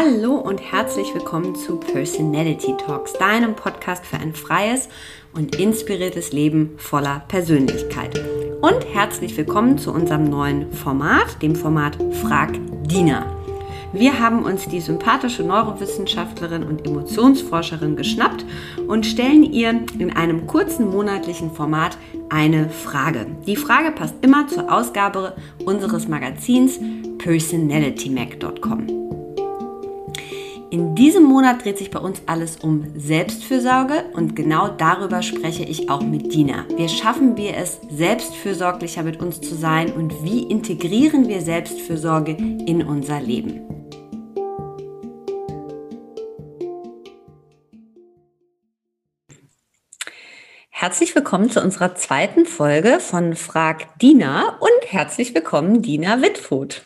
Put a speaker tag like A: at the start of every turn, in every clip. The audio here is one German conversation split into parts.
A: Hallo und herzlich willkommen zu Personality Talks, deinem Podcast für ein freies und inspiriertes Leben voller Persönlichkeit. Und herzlich willkommen zu unserem neuen Format, dem Format Frag Dina. Wir haben uns die sympathische Neurowissenschaftlerin und Emotionsforscherin geschnappt und stellen ihr in einem kurzen monatlichen Format eine Frage. Die Frage passt immer zur Ausgabe unseres Magazins personalitymac.com. In diesem Monat dreht sich bei uns alles um Selbstfürsorge und genau darüber spreche ich auch mit Dina. Wie schaffen wir es, selbstfürsorglicher mit uns zu sein und wie integrieren wir Selbstfürsorge in unser Leben? Herzlich willkommen zu unserer zweiten Folge von Frag Dina und herzlich willkommen Dina Wittfurt.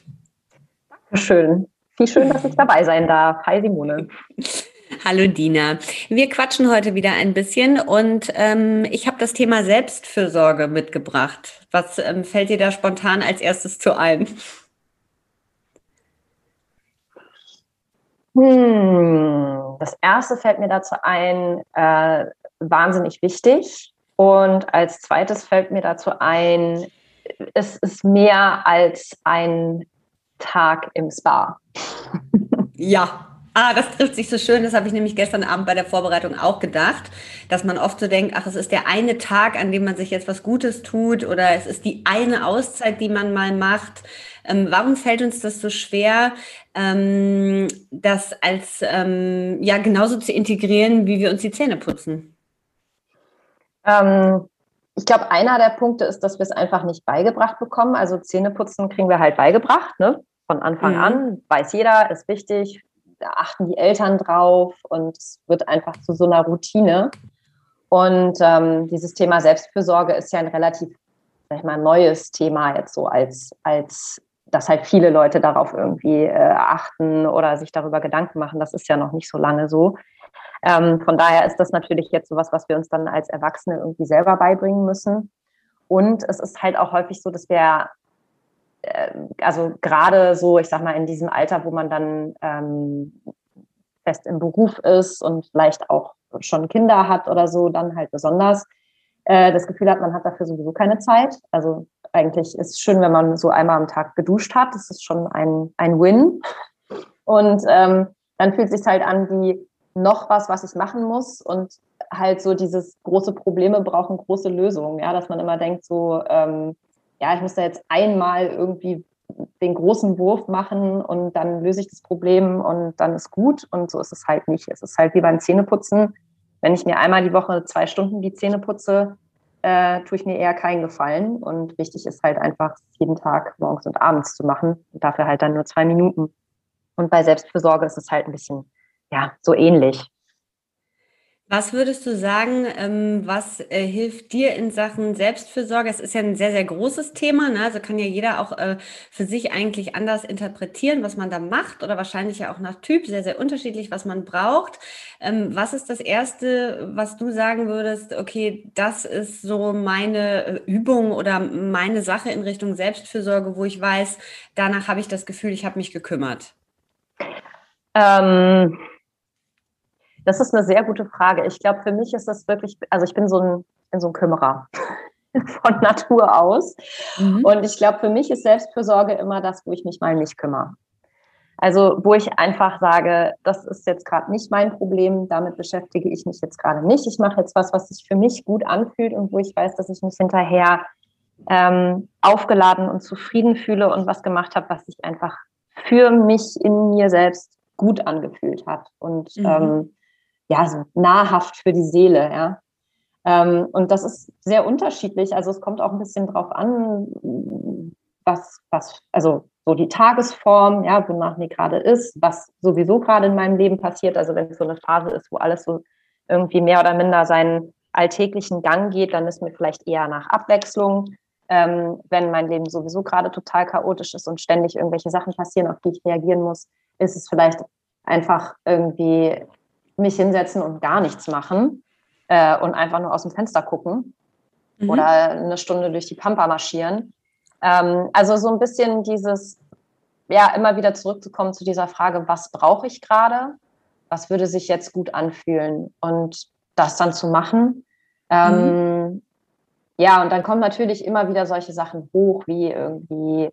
B: Dankeschön. Wie schön, dass ich dabei sein darf. Hi Simone.
A: Hallo Dina. Wir quatschen heute wieder ein bisschen und ähm, ich habe das Thema Selbstfürsorge mitgebracht. Was ähm, fällt dir da spontan als erstes zu ein?
B: Hm, das erste fällt mir dazu ein, äh, wahnsinnig wichtig. Und als zweites fällt mir dazu ein, es ist mehr als ein Tag im Spa.
A: Ja, Ah, das trifft sich so schön. Das habe ich nämlich gestern Abend bei der Vorbereitung auch gedacht, dass man oft so denkt, ach, es ist der eine Tag, an dem man sich jetzt was Gutes tut oder es ist die eine Auszeit, die man mal macht. Ähm, warum fällt uns das so schwer, ähm, das als ähm, ja genauso zu integrieren, wie wir uns die Zähne putzen?
B: Ähm, ich glaube, einer der Punkte ist, dass wir es einfach nicht beigebracht bekommen. Also Zähneputzen kriegen wir halt beigebracht, ne? Von Anfang mhm. an, weiß jeder, ist wichtig, da achten die Eltern drauf und es wird einfach zu so einer Routine. Und ähm, dieses Thema Selbstfürsorge ist ja ein relativ, sag ich mal, neues Thema jetzt so als, als dass halt viele Leute darauf irgendwie äh, achten oder sich darüber Gedanken machen. Das ist ja noch nicht so lange so. Ähm, von daher ist das natürlich jetzt sowas, was wir uns dann als Erwachsene irgendwie selber beibringen müssen. Und es ist halt auch häufig so, dass wir also gerade so, ich sag mal, in diesem Alter, wo man dann ähm, fest im Beruf ist und vielleicht auch schon Kinder hat oder so, dann halt besonders äh, das Gefühl hat, man hat dafür sowieso keine Zeit. Also eigentlich ist es schön, wenn man so einmal am Tag geduscht hat. Das ist schon ein, ein Win. Und ähm, dann fühlt es sich halt an wie noch was, was ich machen muss und halt so dieses große Probleme brauchen große Lösungen. Ja, dass man immer denkt so, ähm, ja, ich muss da jetzt einmal irgendwie den großen Wurf machen und dann löse ich das Problem und dann ist gut. Und so ist es halt nicht. Es ist halt wie beim Zähneputzen. Wenn ich mir einmal die Woche zwei Stunden die Zähne putze, äh, tue ich mir eher keinen Gefallen. Und wichtig ist halt einfach, jeden Tag morgens und abends zu machen. Und dafür halt dann nur zwei Minuten. Und bei Selbstfürsorge ist es halt ein bisschen, ja, so ähnlich.
A: Was würdest du sagen, ähm, was äh, hilft dir in Sachen Selbstfürsorge? Es ist ja ein sehr, sehr großes Thema. Ne? Also kann ja jeder auch äh, für sich eigentlich anders interpretieren, was man da macht oder wahrscheinlich ja auch nach Typ sehr, sehr unterschiedlich, was man braucht. Ähm, was ist das Erste, was du sagen würdest, okay, das ist so meine äh, Übung oder meine Sache in Richtung Selbstfürsorge, wo ich weiß, danach habe ich das Gefühl, ich habe mich gekümmert?
B: Ähm das ist eine sehr gute Frage. Ich glaube, für mich ist das wirklich, also ich bin so ein, bin so ein Kümmerer von Natur aus. Mhm. Und ich glaube, für mich ist Selbstfürsorge immer das, wo ich mich mal nicht kümmere. Also wo ich einfach sage, das ist jetzt gerade nicht mein Problem, damit beschäftige ich mich jetzt gerade nicht. Ich mache jetzt was, was sich für mich gut anfühlt und wo ich weiß, dass ich mich hinterher ähm, aufgeladen und zufrieden fühle und was gemacht habe, was sich einfach für mich in mir selbst gut angefühlt hat. Und mhm. ähm, ja, so nahrhaft für die Seele, ja. Ähm, und das ist sehr unterschiedlich. Also es kommt auch ein bisschen drauf an, was, was, also so die Tagesform, ja, wonach mir gerade ist, was sowieso gerade in meinem Leben passiert. Also wenn es so eine Phase ist, wo alles so irgendwie mehr oder minder seinen alltäglichen Gang geht, dann ist mir vielleicht eher nach Abwechslung. Ähm, wenn mein Leben sowieso gerade total chaotisch ist und ständig irgendwelche Sachen passieren, auf die ich reagieren muss, ist es vielleicht einfach irgendwie mich hinsetzen und gar nichts machen äh, und einfach nur aus dem Fenster gucken mhm. oder eine Stunde durch die Pampa marschieren. Ähm, also so ein bisschen dieses, ja, immer wieder zurückzukommen zu dieser Frage, was brauche ich gerade? Was würde sich jetzt gut anfühlen? Und das dann zu machen. Ähm, mhm. Ja, und dann kommen natürlich immer wieder solche Sachen hoch, wie irgendwie,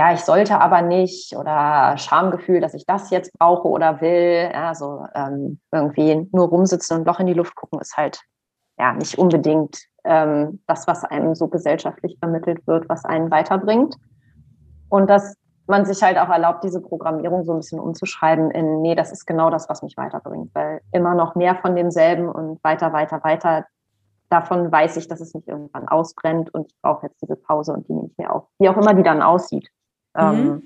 B: ja, ich sollte aber nicht oder Schamgefühl, dass ich das jetzt brauche oder will. Also ähm, irgendwie nur rumsitzen und Loch in die Luft gucken ist halt ja nicht unbedingt ähm, das, was einem so gesellschaftlich vermittelt wird, was einen weiterbringt. Und dass man sich halt auch erlaubt, diese Programmierung so ein bisschen umzuschreiben in, nee, das ist genau das, was mich weiterbringt, weil immer noch mehr von demselben und weiter, weiter, weiter, davon weiß ich, dass es mich irgendwann ausbrennt und ich brauche jetzt diese Pause und die nehme ich mir auf, wie auch immer die dann aussieht. Mhm. Ähm,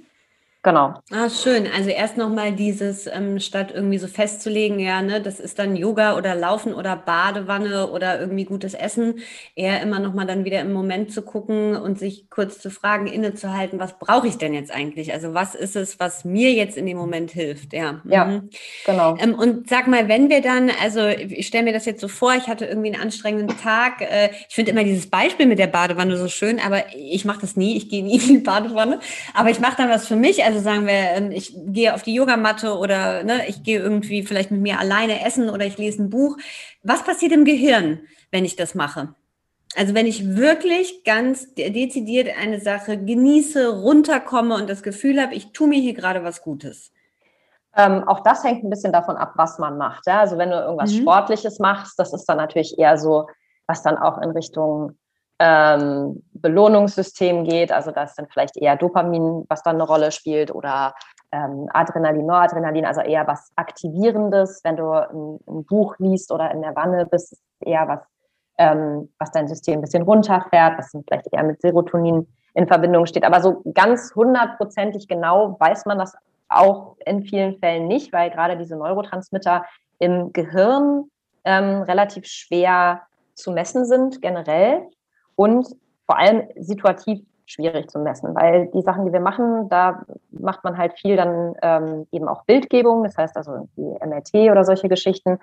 B: Genau.
A: Ah, schön. Also erst nochmal dieses, ähm, statt irgendwie so festzulegen, ja, ne, das ist dann Yoga oder Laufen oder Badewanne oder irgendwie gutes Essen, eher immer nochmal dann wieder im Moment zu gucken und sich kurz zu fragen, innezuhalten, was brauche ich denn jetzt eigentlich? Also was ist es, was mir jetzt in dem Moment hilft? Ja,
B: ja mhm. genau.
A: Ähm, und sag mal, wenn wir dann, also ich stelle mir das jetzt so vor, ich hatte irgendwie einen anstrengenden Tag. Äh, ich finde immer dieses Beispiel mit der Badewanne so schön, aber ich mache das nie, ich gehe nie in die Badewanne, aber ich mache dann was für mich. Also also sagen wir, ähm, ich gehe auf die Yogamatte oder ne, ich gehe irgendwie vielleicht mit mir alleine essen oder ich lese ein Buch. Was passiert im Gehirn, wenn ich das mache? Also wenn ich wirklich ganz dezidiert eine Sache genieße, runterkomme und das Gefühl habe, ich tue mir hier gerade was Gutes.
B: Ähm, auch das hängt ein bisschen davon ab, was man macht. Ja? Also wenn du irgendwas mhm. Sportliches machst, das ist dann natürlich eher so, was dann auch in Richtung ähm, Belohnungssystem geht. Also da ist dann vielleicht eher Dopamin, was dann eine Rolle spielt oder ähm, Adrenalin, Noradrenalin, also eher was Aktivierendes. Wenn du ein, ein, Buch liest oder in der Wanne bist, ist eher was, ähm, was dein System ein bisschen runterfährt, was dann vielleicht eher mit Serotonin in Verbindung steht. Aber so ganz hundertprozentig genau weiß man das auch in vielen Fällen nicht, weil gerade diese Neurotransmitter im Gehirn ähm, relativ schwer zu messen sind generell und vor allem situativ schwierig zu messen, weil die Sachen, die wir machen, da macht man halt viel dann ähm, eben auch Bildgebung, das heißt also die MRT oder solche Geschichten,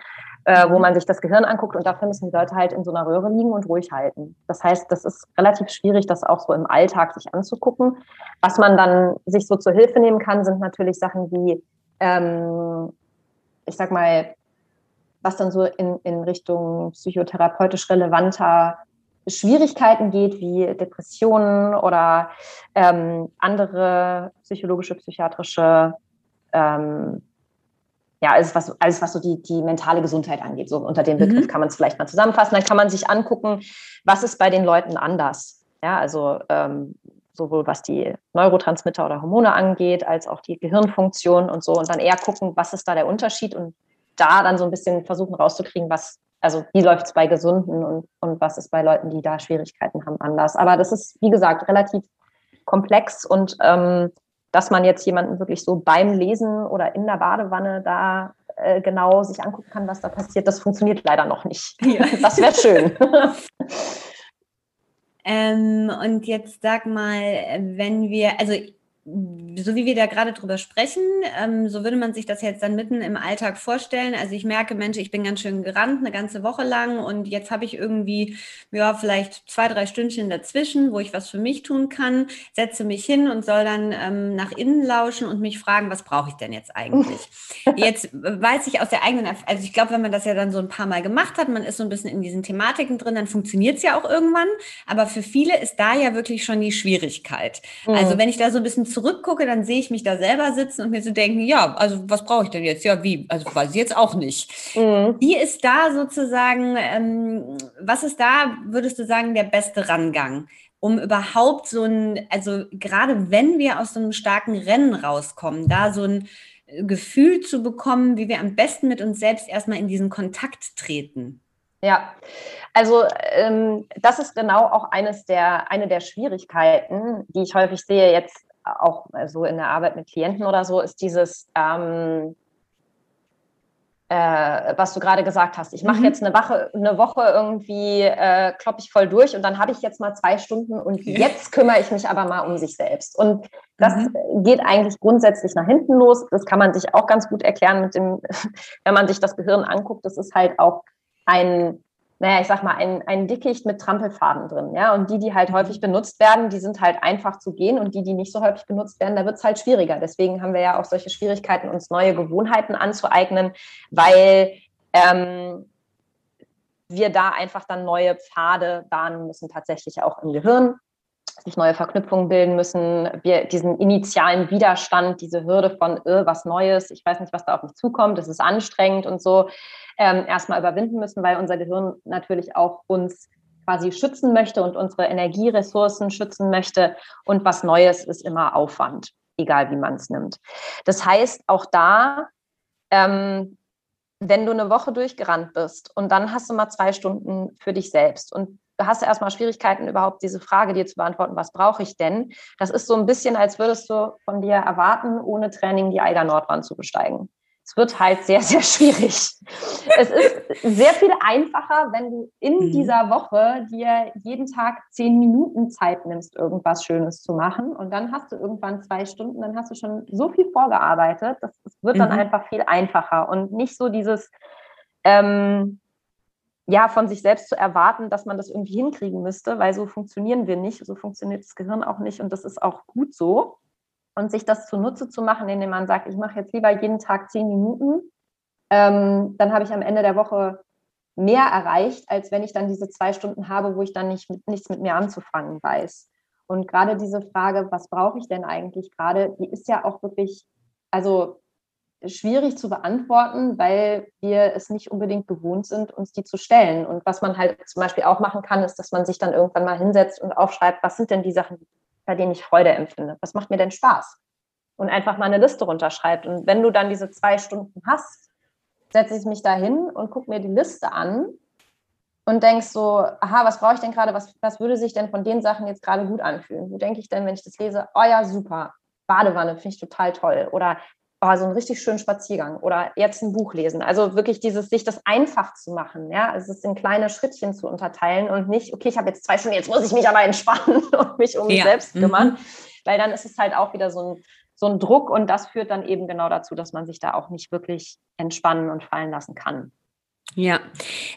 B: äh, wo mhm. man sich das Gehirn anguckt und dafür müssen die Leute halt in so einer Röhre liegen und ruhig halten. Das heißt, das ist relativ schwierig, das auch so im Alltag sich anzugucken. Was man dann sich so zur Hilfe nehmen kann, sind natürlich Sachen wie, ähm, ich sag mal, was dann so in, in Richtung psychotherapeutisch relevanter Schwierigkeiten geht, wie Depressionen oder ähm, andere psychologische, psychiatrische, ähm, ja, alles was, alles, was so die, die mentale Gesundheit angeht. So unter dem Begriff mhm. kann man es vielleicht mal zusammenfassen. Dann kann man sich angucken, was ist bei den Leuten anders. Ja, also ähm, sowohl was die Neurotransmitter oder Hormone angeht, als auch die Gehirnfunktion und so. Und dann eher gucken, was ist da der Unterschied und da dann so ein bisschen versuchen rauszukriegen, was, also wie läuft es bei Gesunden und, und was ist bei Leuten, die da Schwierigkeiten haben, anders. Aber das ist, wie gesagt, relativ komplex und ähm, dass man jetzt jemanden wirklich so beim Lesen oder in der Badewanne da äh, genau sich angucken kann, was da passiert, das funktioniert leider noch nicht. Ja. Das wäre schön.
A: ähm, und jetzt sag mal, wenn wir, also so wie wir da gerade drüber sprechen, ähm, so würde man sich das jetzt dann mitten im Alltag vorstellen. Also ich merke, Mensch, ich bin ganz schön gerannt eine ganze Woche lang und jetzt habe ich irgendwie, ja, vielleicht zwei, drei Stündchen dazwischen, wo ich was für mich tun kann, setze mich hin und soll dann ähm, nach innen lauschen und mich fragen, was brauche ich denn jetzt eigentlich? jetzt weiß ich aus der eigenen, also ich glaube, wenn man das ja dann so ein paar Mal gemacht hat, man ist so ein bisschen in diesen Thematiken drin, dann funktioniert es ja auch irgendwann. Aber für viele ist da ja wirklich schon die Schwierigkeit. Mhm. Also wenn ich da so ein bisschen zurückgucke, dann sehe ich mich da selber sitzen und mir so denken, ja, also was brauche ich denn jetzt? Ja, wie? Also weiß ich jetzt auch nicht. Mhm. Wie ist da sozusagen, ähm, was ist da, würdest du sagen, der beste Rangang? um überhaupt so ein, also gerade wenn wir aus so einem starken Rennen rauskommen, da so ein Gefühl zu bekommen, wie wir am besten mit uns selbst erstmal in diesen Kontakt treten.
B: Ja, also ähm, das ist genau auch eines der, eine der Schwierigkeiten, die ich häufig sehe jetzt auch so in der Arbeit mit Klienten oder so, ist dieses, ähm, äh, was du gerade gesagt hast. Ich mache mhm. jetzt eine Woche, eine Woche irgendwie, äh, kloppe ich voll durch und dann habe ich jetzt mal zwei Stunden und okay. jetzt kümmere ich mich aber mal um sich selbst. Und das mhm. geht eigentlich grundsätzlich nach hinten los. Das kann man sich auch ganz gut erklären mit dem, wenn man sich das Gehirn anguckt. Das ist halt auch ein naja, ich sag mal, ein, ein Dickicht mit Trampelfaden drin, ja. Und die, die halt häufig benutzt werden, die sind halt einfach zu gehen und die, die nicht so häufig benutzt werden, da wird es halt schwieriger. Deswegen haben wir ja auch solche Schwierigkeiten, uns neue Gewohnheiten anzueignen, weil ähm, wir da einfach dann neue Pfade bahnen müssen, tatsächlich auch im Gehirn, sich neue Verknüpfungen bilden müssen, wir diesen initialen Widerstand, diese Hürde von äh, was Neues, ich weiß nicht, was da auf mich zukommt, es ist anstrengend und so, ähm, erstmal überwinden müssen, weil unser Gehirn natürlich auch uns quasi schützen möchte und unsere Energieressourcen schützen möchte. Und was Neues ist immer Aufwand, egal wie man es nimmt. Das heißt, auch da, ähm, wenn du eine Woche durchgerannt bist und dann hast du mal zwei Stunden für dich selbst und du hast erstmal Schwierigkeiten, überhaupt diese Frage dir zu beantworten, was brauche ich denn? Das ist so ein bisschen, als würdest du von dir erwarten, ohne Training die Eiger Nordwand zu besteigen es wird halt sehr, sehr schwierig. es ist sehr viel einfacher, wenn du in mhm. dieser Woche dir jeden Tag zehn Minuten Zeit nimmst, irgendwas Schönes zu machen. Und dann hast du irgendwann zwei Stunden, dann hast du schon so viel vorgearbeitet. Das, das wird dann mhm. einfach viel einfacher und nicht so dieses, ähm, ja, von sich selbst zu erwarten, dass man das irgendwie hinkriegen müsste, weil so funktionieren wir nicht, so funktioniert das Gehirn auch nicht und das ist auch gut so und sich das zunutze zu machen, indem man sagt, ich mache jetzt lieber jeden Tag zehn Minuten, ähm, dann habe ich am Ende der Woche mehr erreicht, als wenn ich dann diese zwei Stunden habe, wo ich dann nicht, nichts mit mir anzufangen weiß. Und gerade diese Frage, was brauche ich denn eigentlich gerade, die ist ja auch wirklich, also schwierig zu beantworten, weil wir es nicht unbedingt gewohnt sind, uns die zu stellen. Und was man halt zum Beispiel auch machen kann, ist, dass man sich dann irgendwann mal hinsetzt und aufschreibt, was sind denn die Sachen, bei denen ich Freude empfinde. Was macht mir denn Spaß? Und einfach mal eine Liste runterschreibt. Und wenn du dann diese zwei Stunden hast, setze ich mich da hin und gucke mir die Liste an und denkst so, aha, was brauche ich denn gerade? Was, was würde sich denn von den Sachen jetzt gerade gut anfühlen? Wo denke ich denn, wenn ich das lese? Oh ja, super. Badewanne finde ich total toll. Oder oh, so einen richtig schönen Spaziergang oder jetzt ein Buch lesen. Also wirklich dieses, sich das einfach zu machen, ja, also es in kleine Schrittchen zu unterteilen und nicht, okay, ich habe jetzt zwei Stunden, jetzt muss ich mich aber entspannen und mich um mich selbst kümmern, mhm. weil dann ist es halt auch wieder so ein, so ein Druck und das führt dann eben genau dazu, dass man sich da auch nicht wirklich entspannen und fallen lassen kann.
A: Ja,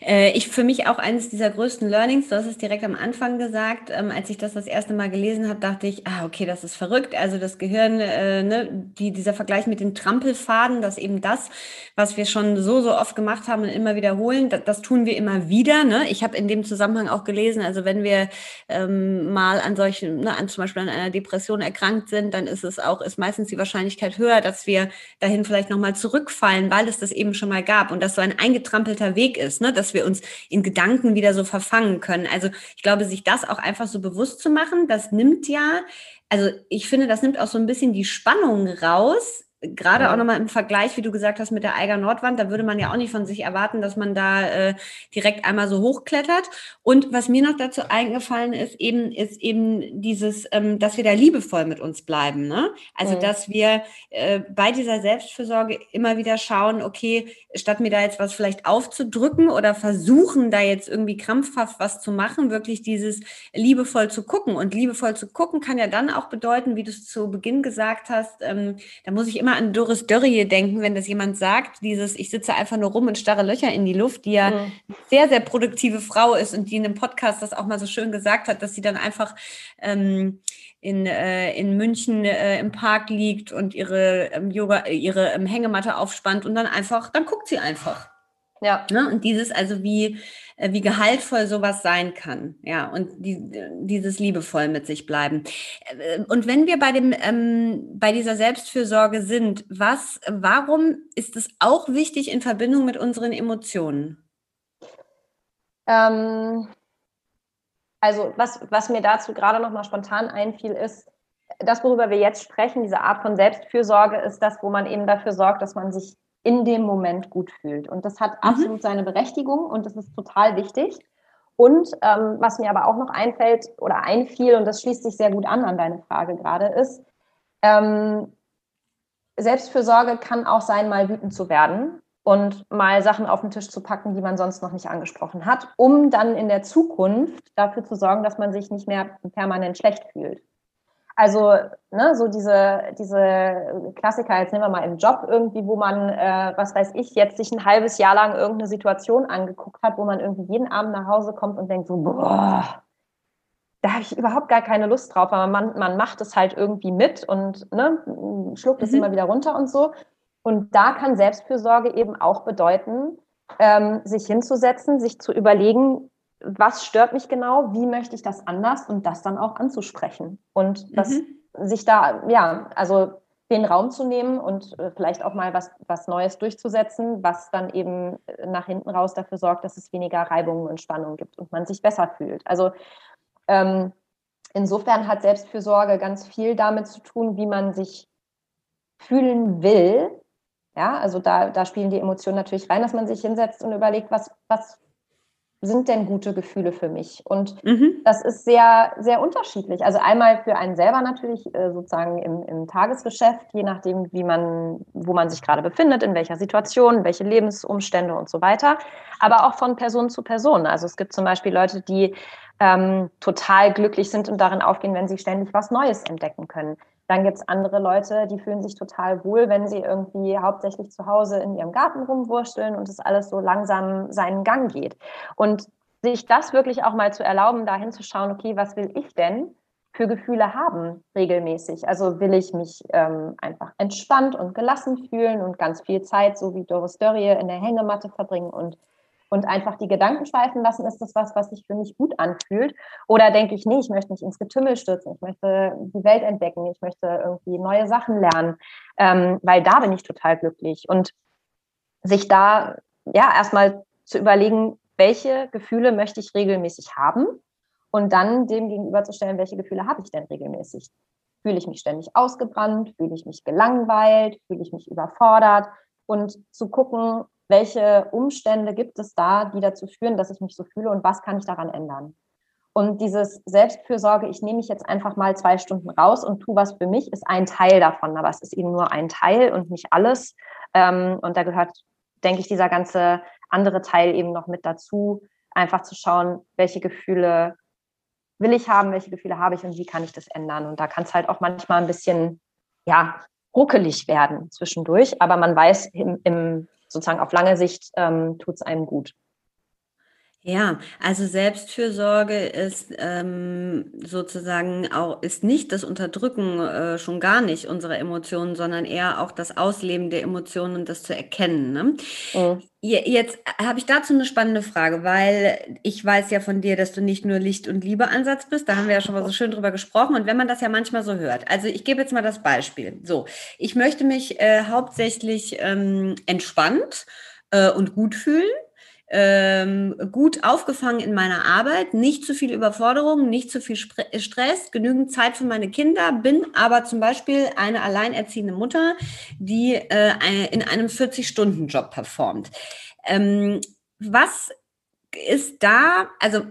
A: äh, ich für mich auch eines dieser größten Learnings, du hast es direkt am Anfang gesagt, ähm, als ich das das erste Mal gelesen habe, dachte ich, ah, okay, das ist verrückt. Also das Gehirn, äh, ne, die, dieser Vergleich mit den Trampelfaden, dass eben das, was wir schon so, so oft gemacht haben und immer wiederholen, das, das tun wir immer wieder. Ne? Ich habe in dem Zusammenhang auch gelesen, also wenn wir ähm, mal an solchen, ne, an, zum Beispiel an einer Depression erkrankt sind, dann ist es auch, ist meistens die Wahrscheinlichkeit höher, dass wir dahin vielleicht nochmal zurückfallen, weil es das eben schon mal gab und dass so ein eingetrampelter guter Weg ist, ne? dass wir uns in Gedanken wieder so verfangen können. Also ich glaube, sich das auch einfach so bewusst zu machen, das nimmt ja, also ich finde, das nimmt auch so ein bisschen die Spannung raus, gerade auch nochmal im Vergleich, wie du gesagt hast, mit der Eiger Nordwand, da würde man ja auch nicht von sich erwarten, dass man da äh, direkt einmal so hochklettert. Und was mir noch dazu eingefallen ist, eben, ist eben dieses, ähm, dass wir da liebevoll mit uns bleiben. Ne? Also, mhm. dass wir äh, bei dieser Selbstfürsorge immer wieder schauen, okay, statt mir da jetzt was vielleicht aufzudrücken oder versuchen, da jetzt irgendwie krampfhaft was zu machen, wirklich dieses liebevoll zu gucken. Und liebevoll zu gucken kann ja dann auch bedeuten, wie du es zu Beginn gesagt hast, ähm, da muss ich immer an Doris Dörrie denken, wenn das jemand sagt, dieses, ich sitze einfach nur rum und starre Löcher in die Luft, die ja mhm. sehr, sehr produktive Frau ist und die in einem Podcast das auch mal so schön gesagt hat, dass sie dann einfach ähm, in, äh, in München äh, im Park liegt und ihre ähm, Yoga, ihre ähm, Hängematte aufspannt und dann einfach, dann guckt sie einfach. Ja. Ne? Und dieses, also wie, äh, wie gehaltvoll sowas sein kann. Ja, und die, dieses liebevoll mit sich bleiben. Äh, und wenn wir bei dem, ähm, bei dieser Selbstfürsorge sind, was, warum ist es auch wichtig in Verbindung mit unseren Emotionen?
B: Ähm, also, was, was mir dazu gerade noch mal spontan einfiel, ist, das, worüber wir jetzt sprechen, diese Art von Selbstfürsorge, ist das, wo man eben dafür sorgt, dass man sich in dem Moment gut fühlt. Und das hat mhm. absolut seine Berechtigung und das ist total wichtig. Und ähm, was mir aber auch noch einfällt oder einfiel, und das schließt sich sehr gut an an deine Frage gerade, ist, ähm, Selbstfürsorge kann auch sein, mal wütend zu werden und mal Sachen auf den Tisch zu packen, die man sonst noch nicht angesprochen hat, um dann in der Zukunft dafür zu sorgen, dass man sich nicht mehr permanent schlecht fühlt. Also, ne, so diese, diese Klassiker, jetzt nehmen wir mal im Job irgendwie, wo man, äh, was weiß ich, jetzt sich ein halbes Jahr lang irgendeine Situation angeguckt hat, wo man irgendwie jeden Abend nach Hause kommt und denkt so, boah, da habe ich überhaupt gar keine Lust drauf, aber man, man macht es halt irgendwie mit und ne, schluckt es mhm. immer wieder runter und so. Und da kann Selbstfürsorge eben auch bedeuten, ähm, sich hinzusetzen, sich zu überlegen, was stört mich genau, wie möchte ich das anders und das dann auch anzusprechen. Und das mhm. sich da, ja, also den Raum zu nehmen und äh, vielleicht auch mal was, was Neues durchzusetzen, was dann eben äh, nach hinten raus dafür sorgt, dass es weniger Reibungen und Spannungen gibt und man sich besser fühlt. Also ähm, insofern hat Selbstfürsorge ganz viel damit zu tun, wie man sich fühlen will. Ja, also da, da spielen die Emotionen natürlich rein, dass man sich hinsetzt und überlegt, was, was sind denn gute Gefühle für mich? Und mhm. das ist sehr, sehr unterschiedlich. Also einmal für einen selber natürlich äh, sozusagen im, im, Tagesgeschäft, je nachdem, wie man, wo man sich gerade befindet, in welcher Situation, welche Lebensumstände und so weiter. Aber auch von Person zu Person. Also es gibt zum Beispiel Leute, die ähm, total glücklich sind und darin aufgehen, wenn sie ständig was Neues entdecken können. Dann gibt es andere Leute, die fühlen sich total wohl, wenn sie irgendwie hauptsächlich zu Hause in ihrem Garten rumwursteln und es alles so langsam seinen Gang geht. Und sich das wirklich auch mal zu erlauben, dahin zu schauen, okay, was will ich denn für Gefühle haben regelmäßig? Also will ich mich ähm, einfach entspannt und gelassen fühlen und ganz viel Zeit, so wie Doris Dörrie, in der Hängematte verbringen und und einfach die Gedanken schweifen lassen, ist das was, was sich für mich gut anfühlt? Oder denke ich, nee, ich möchte nicht ins Getümmel stürzen, ich möchte die Welt entdecken, ich möchte irgendwie neue Sachen lernen, ähm, weil da bin ich total glücklich. Und sich da ja erstmal zu überlegen, welche Gefühle möchte ich regelmäßig haben und dann dem gegenüberzustellen, welche Gefühle habe ich denn regelmäßig? Fühle ich mich ständig ausgebrannt? Fühle ich mich gelangweilt? Fühle ich mich überfordert? Und zu gucken, welche Umstände gibt es da, die dazu führen, dass ich mich so fühle und was kann ich daran ändern? Und dieses Selbstfürsorge, ich nehme mich jetzt einfach mal zwei Stunden raus und tue was für mich, ist ein Teil davon. Aber es ist eben nur ein Teil und nicht alles. Ähm, und da gehört, denke ich, dieser ganze andere Teil eben noch mit dazu, einfach zu schauen, welche Gefühle will ich haben, welche Gefühle habe ich und wie kann ich das ändern. Und da kann es halt auch manchmal ein bisschen, ja, ruckelig werden zwischendurch. Aber man weiß im, im sozusagen auf lange Sicht ähm, tut es einem gut.
A: Ja, also Selbstfürsorge ist ähm, sozusagen auch ist nicht das Unterdrücken äh, schon gar nicht unserer Emotionen, sondern eher auch das Ausleben der Emotionen und das zu erkennen. Ne? Mhm. Jetzt habe ich dazu eine spannende Frage, weil ich weiß ja von dir, dass du nicht nur Licht- und Liebeansatz bist. Da haben wir ja schon mal so schön drüber gesprochen. Und wenn man das ja manchmal so hört, also ich gebe jetzt mal das Beispiel. So, ich möchte mich äh, hauptsächlich ähm, entspannt äh, und gut fühlen ähm, gut aufgefangen in meiner Arbeit, nicht zu viel Überforderung, nicht zu viel Stress, genügend Zeit für meine Kinder, bin aber zum Beispiel eine alleinerziehende Mutter, die äh, in einem 40-Stunden-Job performt. Ähm, was ist da, also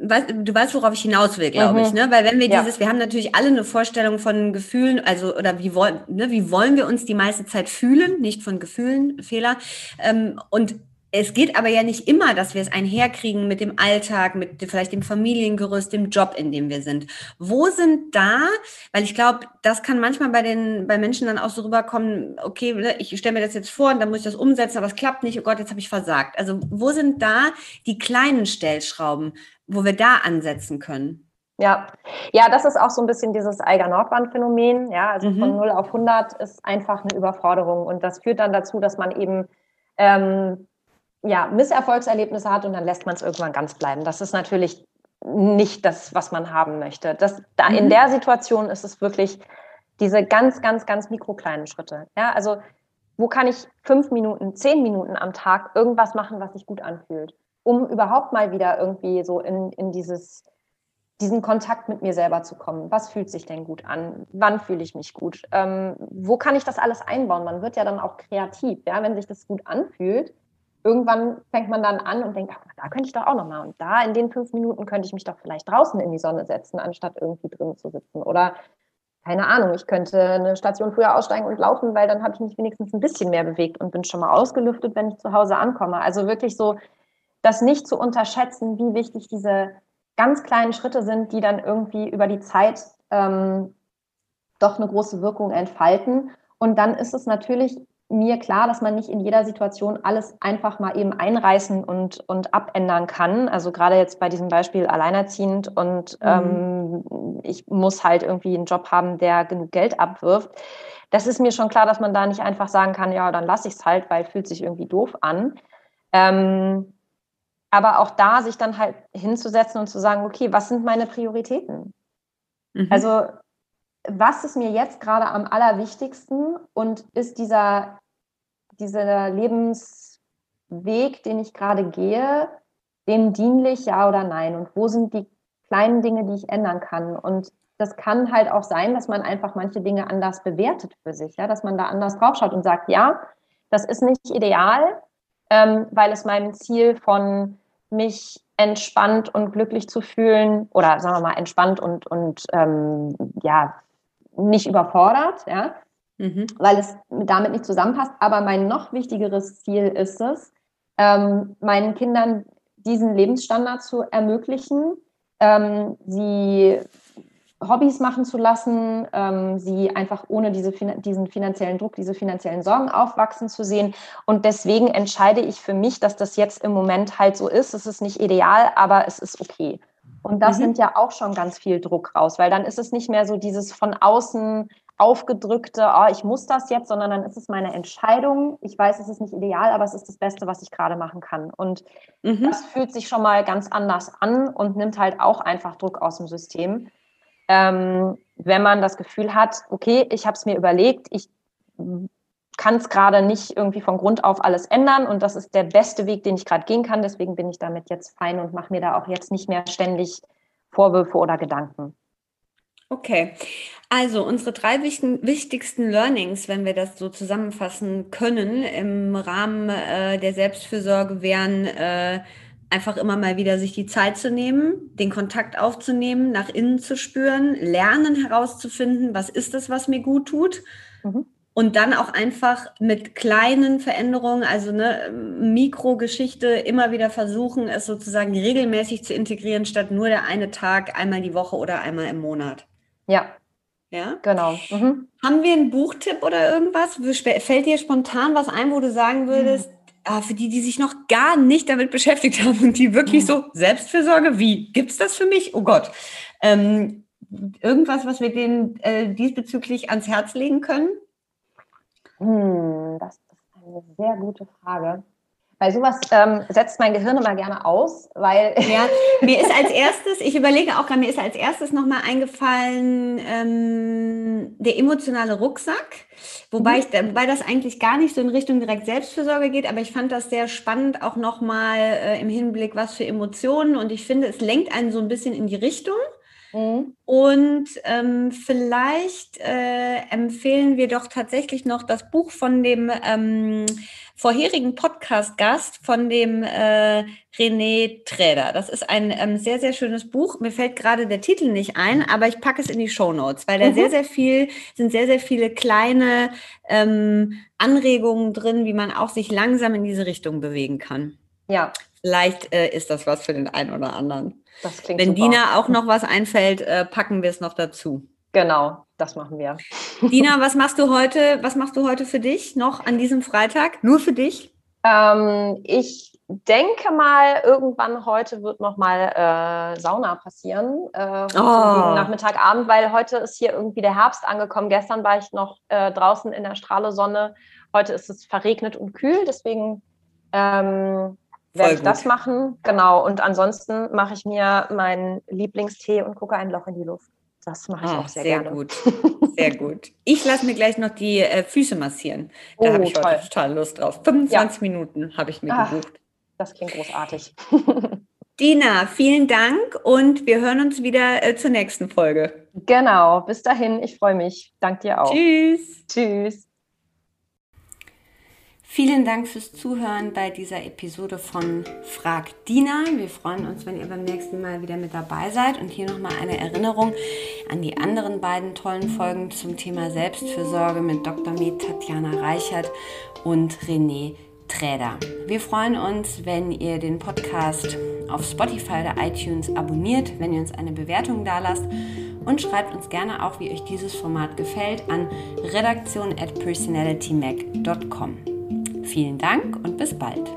A: du weißt, worauf ich hinaus will, glaube mhm. ich, ne? Weil wenn wir dieses, wir haben natürlich alle eine Vorstellung von Gefühlen, also oder wie wollen, ne, wie wollen wir uns die meiste Zeit fühlen, nicht von Gefühlen, Fehler. Ähm, und es geht aber ja nicht immer, dass wir es einherkriegen mit dem Alltag, mit vielleicht dem Familiengerüst, dem Job, in dem wir sind. Wo sind da, weil ich glaube, das kann manchmal bei den bei Menschen dann auch so rüberkommen, okay, ne, ich stelle mir das jetzt vor und dann muss ich das umsetzen, aber es klappt nicht, oh Gott, jetzt habe ich versagt. Also wo sind da die kleinen Stellschrauben, wo wir da ansetzen können?
B: Ja, ja, das ist auch so ein bisschen dieses Eiger-Nordwand-Phänomen. Ja, also mhm. von 0 auf 100 ist einfach eine Überforderung und das führt dann dazu, dass man eben ähm, ja, Misserfolgserlebnisse hat und dann lässt man es irgendwann ganz bleiben. Das ist natürlich nicht das, was man haben möchte. Das, da, mhm. In der Situation ist es wirklich diese ganz, ganz, ganz mikrokleinen Schritte. Ja, also wo kann ich fünf Minuten, zehn Minuten am Tag irgendwas machen, was sich gut anfühlt, um überhaupt mal wieder irgendwie so in, in dieses, diesen Kontakt mit mir selber zu kommen. Was fühlt sich denn gut an? Wann fühle ich mich gut? Ähm, wo kann ich das alles einbauen? Man wird ja dann auch kreativ, ja, wenn sich das gut anfühlt irgendwann fängt man dann an und denkt, da könnte ich doch auch nochmal. Und da in den fünf Minuten könnte ich mich doch vielleicht draußen in die Sonne setzen, anstatt irgendwie drin zu sitzen. Oder keine Ahnung, ich könnte eine Station früher aussteigen und laufen, weil dann habe ich mich wenigstens ein bisschen mehr bewegt und bin schon mal ausgelüftet, wenn ich zu Hause ankomme. Also wirklich so, das nicht zu unterschätzen, wie wichtig diese ganz kleinen Schritte sind, die dann irgendwie über die Zeit ähm, doch eine große Wirkung entfalten. Und dann ist es natürlich mir klar, dass man nicht in jeder Situation alles einfach mal eben einreißen und, und abändern kann. Also gerade jetzt bei diesem Beispiel alleinerziehend und mhm. ähm, ich muss halt irgendwie einen Job haben, der genug Geld abwirft. Das ist mir schon klar, dass man da nicht einfach sagen kann, ja, dann lasse ich es halt, weil fühlt sich irgendwie doof an. Ähm, aber auch da sich dann halt hinzusetzen und zu sagen, okay, was sind meine Prioritäten? Mhm. Also was ist mir jetzt gerade am allerwichtigsten und ist dieser dieser Lebensweg, den ich gerade gehe, dem dienlich, ja oder nein? Und wo sind die kleinen Dinge, die ich ändern kann? Und das kann halt auch sein, dass man einfach manche Dinge anders bewertet für sich, ja, dass man da anders draufschaut und sagt, ja, das ist nicht ideal, ähm, weil es meinem Ziel von mich entspannt und glücklich zu fühlen oder sagen wir mal entspannt und, und ähm, ja, nicht überfordert, ja, mhm. weil es damit nicht zusammenpasst. Aber mein noch wichtigeres Ziel ist es, ähm, meinen Kindern diesen Lebensstandard zu ermöglichen, ähm, sie Hobbys machen zu lassen, ähm, sie einfach ohne diese, diesen finanziellen Druck, diese finanziellen Sorgen aufwachsen zu sehen. Und deswegen entscheide ich für mich, dass das jetzt im Moment halt so ist. Es ist nicht ideal, aber es ist okay. Und das mhm. nimmt ja auch schon ganz viel Druck raus, weil dann ist es nicht mehr so dieses von außen aufgedrückte, oh, ich muss das jetzt, sondern dann ist es meine Entscheidung. Ich weiß, es ist nicht ideal, aber es ist das Beste, was ich gerade machen kann. Und mhm. das fühlt sich schon mal ganz anders an und nimmt halt auch einfach Druck aus dem System. Ähm, wenn man das Gefühl hat, okay, ich habe es mir überlegt, ich kann es gerade nicht irgendwie von Grund auf alles ändern und das ist der beste Weg, den ich gerade gehen kann. Deswegen bin ich damit jetzt fein und mache mir da auch jetzt nicht mehr ständig Vorwürfe oder Gedanken.
A: Okay, also unsere drei wichtigsten Learnings, wenn wir das so zusammenfassen können, im Rahmen äh, der Selbstfürsorge wären äh, einfach immer mal wieder sich die Zeit zu nehmen, den Kontakt aufzunehmen, nach innen zu spüren, lernen herauszufinden, was ist das, was mir gut tut. Mhm. Und dann auch einfach mit kleinen Veränderungen, also eine Mikrogeschichte, immer wieder versuchen, es sozusagen regelmäßig zu integrieren, statt nur der eine Tag einmal die Woche oder einmal im Monat.
B: Ja. Ja? Genau. Mhm.
A: Haben wir einen Buchtipp oder irgendwas? Fällt dir spontan was ein, wo du sagen würdest, mhm. für die, die sich noch gar nicht damit beschäftigt haben und die wirklich mhm. so Selbstfürsorge, wie gibt es das für mich? Oh Gott. Ähm, irgendwas, was wir denen äh, diesbezüglich ans Herz legen können?
B: Hm, das ist eine sehr gute Frage. Bei sowas ähm, setzt mein Gehirn immer gerne aus, weil.
A: Ja, mir ist als erstes, ich überlege auch gerade, mir ist als erstes nochmal eingefallen, ähm, der emotionale Rucksack. Wobei, mhm. ich, wobei das eigentlich gar nicht so in Richtung direkt Selbstfürsorge geht, aber ich fand das sehr spannend, auch nochmal äh, im Hinblick, was für Emotionen. Und ich finde, es lenkt einen so ein bisschen in die Richtung. Mhm. Und ähm, vielleicht äh, empfehlen wir doch tatsächlich noch das Buch von dem ähm, vorherigen Podcast-Gast, von dem äh, René Träder. Das ist ein ähm, sehr, sehr schönes Buch. Mir fällt gerade der Titel nicht ein, aber ich packe es in die Show Notes, weil da mhm. sehr, sehr viel, sind sehr, sehr viele kleine ähm, Anregungen drin, wie man auch sich langsam in diese Richtung bewegen kann.
B: Ja.
A: Vielleicht äh, ist das was für den einen oder anderen.
B: Das klingt
A: Wenn
B: super.
A: Dina auch noch was einfällt, äh, packen wir es noch dazu.
B: Genau, das machen wir.
A: Dina, was machst du heute? Was machst du heute für dich noch an diesem Freitag? Nur für dich?
B: Ähm, ich denke mal, irgendwann heute wird noch mal äh, Sauna passieren. Äh, oh. Nachmittag, Abend, weil heute ist hier irgendwie der Herbst angekommen. Gestern war ich noch äh, draußen in der Strahle Sonne. Heute ist es verregnet und kühl, deswegen ähm, werde ich das machen. Genau. Und ansonsten mache ich mir meinen Lieblingstee und gucke ein Loch in die Luft. Das mache ich oh, auch sehr, sehr gerne.
A: gut. Sehr gut. Ich lasse mir gleich noch die äh, Füße massieren. Da oh, habe ich heute total Lust drauf. 25 ja. Minuten habe ich mir Ach, gebucht.
B: Das klingt großartig.
A: Dina, vielen Dank und wir hören uns wieder äh, zur nächsten Folge.
B: Genau. Bis dahin. Ich freue mich. Dank dir auch.
A: Tschüss.
B: Tschüss.
A: Vielen Dank fürs Zuhören bei dieser Episode von Frag Dina. Wir freuen uns, wenn ihr beim nächsten Mal wieder mit dabei seid. Und hier nochmal eine Erinnerung an die anderen beiden tollen Folgen zum Thema Selbstfürsorge mit Dr. Med Tatjana Reichert und René Träder. Wir freuen uns, wenn ihr den Podcast auf Spotify oder iTunes abonniert, wenn ihr uns eine Bewertung da lasst und schreibt uns gerne auch, wie euch dieses Format gefällt, an redaktion at personalitymac.com. Vielen Dank und bis bald.